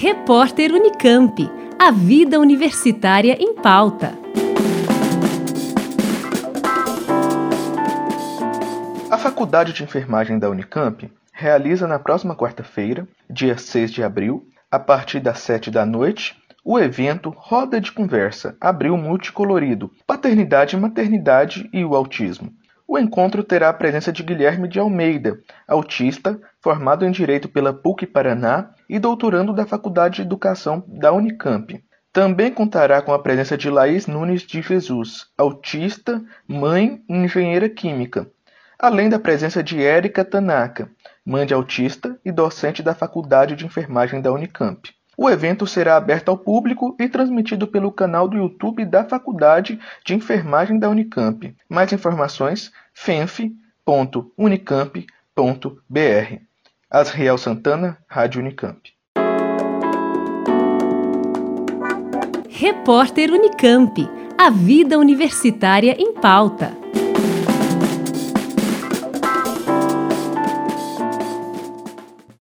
Repórter Unicamp. A vida universitária em pauta. A Faculdade de Enfermagem da Unicamp realiza na próxima quarta-feira, dia 6 de abril, a partir das 7 da noite, o evento Roda de Conversa Abril Multicolorido Paternidade, Maternidade e o Autismo. O encontro terá a presença de Guilherme de Almeida, autista, formado em Direito pela PUC Paraná e doutorando da Faculdade de Educação da Unicamp. Também contará com a presença de Laís Nunes de Jesus, autista, mãe e engenheira química, além da presença de Érica Tanaka, mãe de autista e docente da Faculdade de Enfermagem da Unicamp. O evento será aberto ao público e transmitido pelo canal do YouTube da Faculdade de Enfermagem da Unicamp. Mais informações: fenf.unicamp.br. Asriel Santana, Rádio Unicamp. Repórter Unicamp. A vida universitária em pauta.